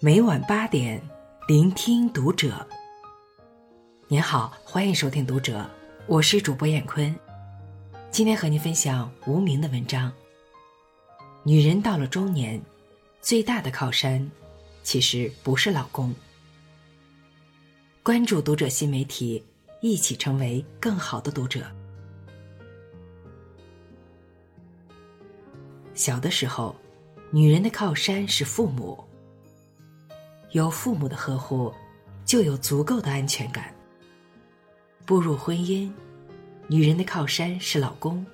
每晚八点，聆听读者。您好，欢迎收听《读者》，我是主播艳坤。今天和您分享无名的文章。女人到了中年，最大的靠山，其实不是老公。关注《读者》新媒体，一起成为更好的读者。小的时候，女人的靠山是父母。有父母的呵护，就有足够的安全感。步入婚姻，女人的靠山是老公。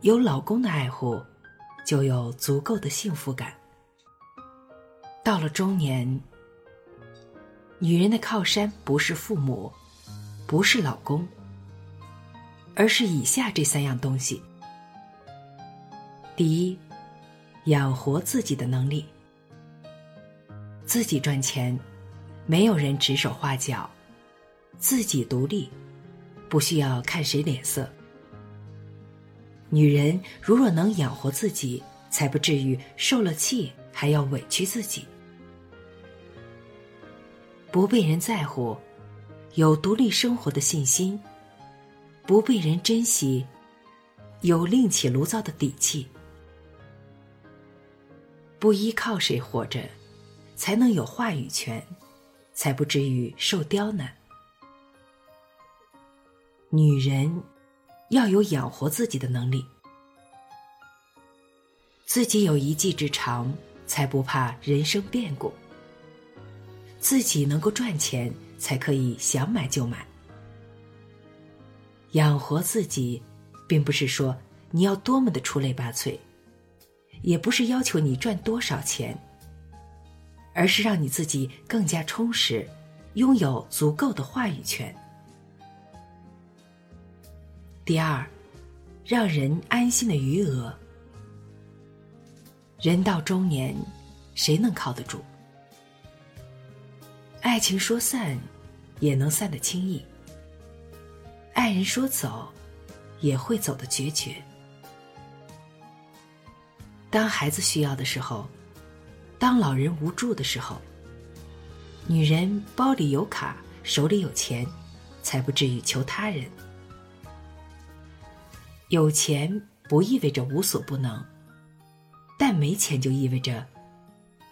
有老公的爱护，就有足够的幸福感。到了中年，女人的靠山不是父母，不是老公，而是以下这三样东西：第一，养活自己的能力。自己赚钱，没有人指手画脚，自己独立，不需要看谁脸色。女人如若能养活自己，才不至于受了气还要委屈自己。不被人在乎，有独立生活的信心；不被人珍惜，有另起炉灶的底气；不依靠谁活着。才能有话语权，才不至于受刁难。女人要有养活自己的能力，自己有一技之长，才不怕人生变故。自己能够赚钱，才可以想买就买。养活自己，并不是说你要多么的出类拔萃，也不是要求你赚多少钱。而是让你自己更加充实，拥有足够的话语权。第二，让人安心的余额。人到中年，谁能靠得住？爱情说散，也能散得轻易；爱人说走，也会走得决绝。当孩子需要的时候。当老人无助的时候，女人包里有卡，手里有钱，才不至于求他人。有钱不意味着无所不能，但没钱就意味着，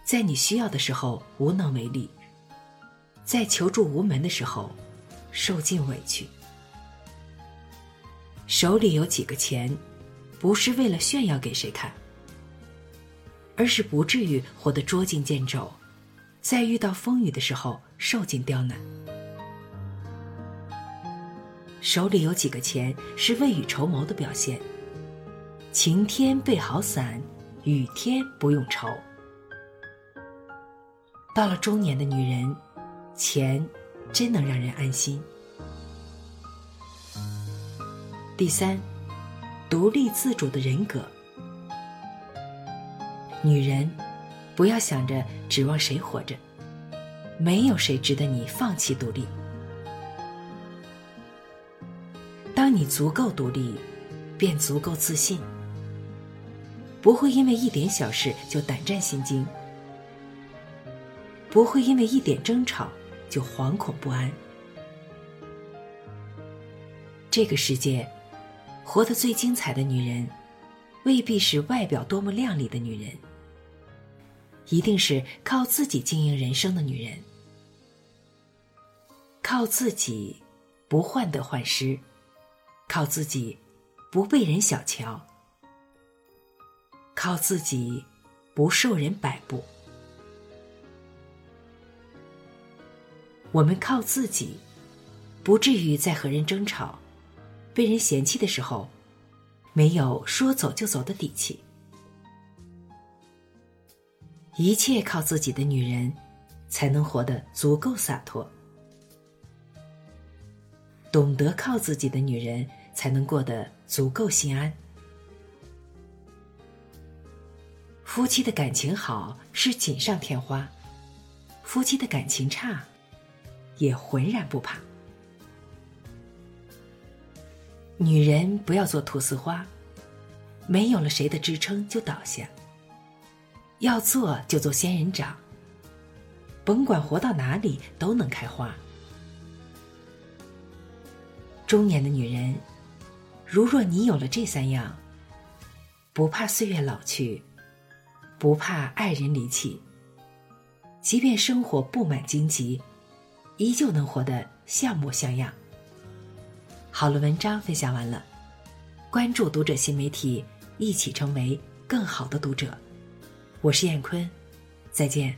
在你需要的时候无能为力，在求助无门的时候受尽委屈。手里有几个钱，不是为了炫耀给谁看。而是不至于活得捉襟见肘，在遇到风雨的时候受尽刁难。手里有几个钱是未雨绸缪的表现。晴天备好伞，雨天不用愁。到了中年的女人，钱真能让人安心。第三，独立自主的人格。女人，不要想着指望谁活着，没有谁值得你放弃独立。当你足够独立，便足够自信，不会因为一点小事就胆战心惊，不会因为一点争吵就惶恐不安。这个世界，活得最精彩的女人，未必是外表多么靓丽的女人。一定是靠自己经营人生的女人，靠自己不患得患失，靠自己不被人小瞧，靠自己不受人摆布。我们靠自己，不至于在和人争吵、被人嫌弃的时候，没有说走就走的底气。一切靠自己的女人，才能活得足够洒脱；懂得靠自己的女人，才能过得足够心安。夫妻的感情好是锦上添花，夫妻的感情差，也浑然不怕。女人不要做菟丝花，没有了谁的支撑就倒下。要做就做仙人掌，甭管活到哪里都能开花。中年的女人，如若你有了这三样，不怕岁月老去，不怕爱人离弃，即便生活布满荆棘，依旧能活得像模像样。好了，文章分享完了，关注读者新媒体，一起成为更好的读者。我是燕坤，再见。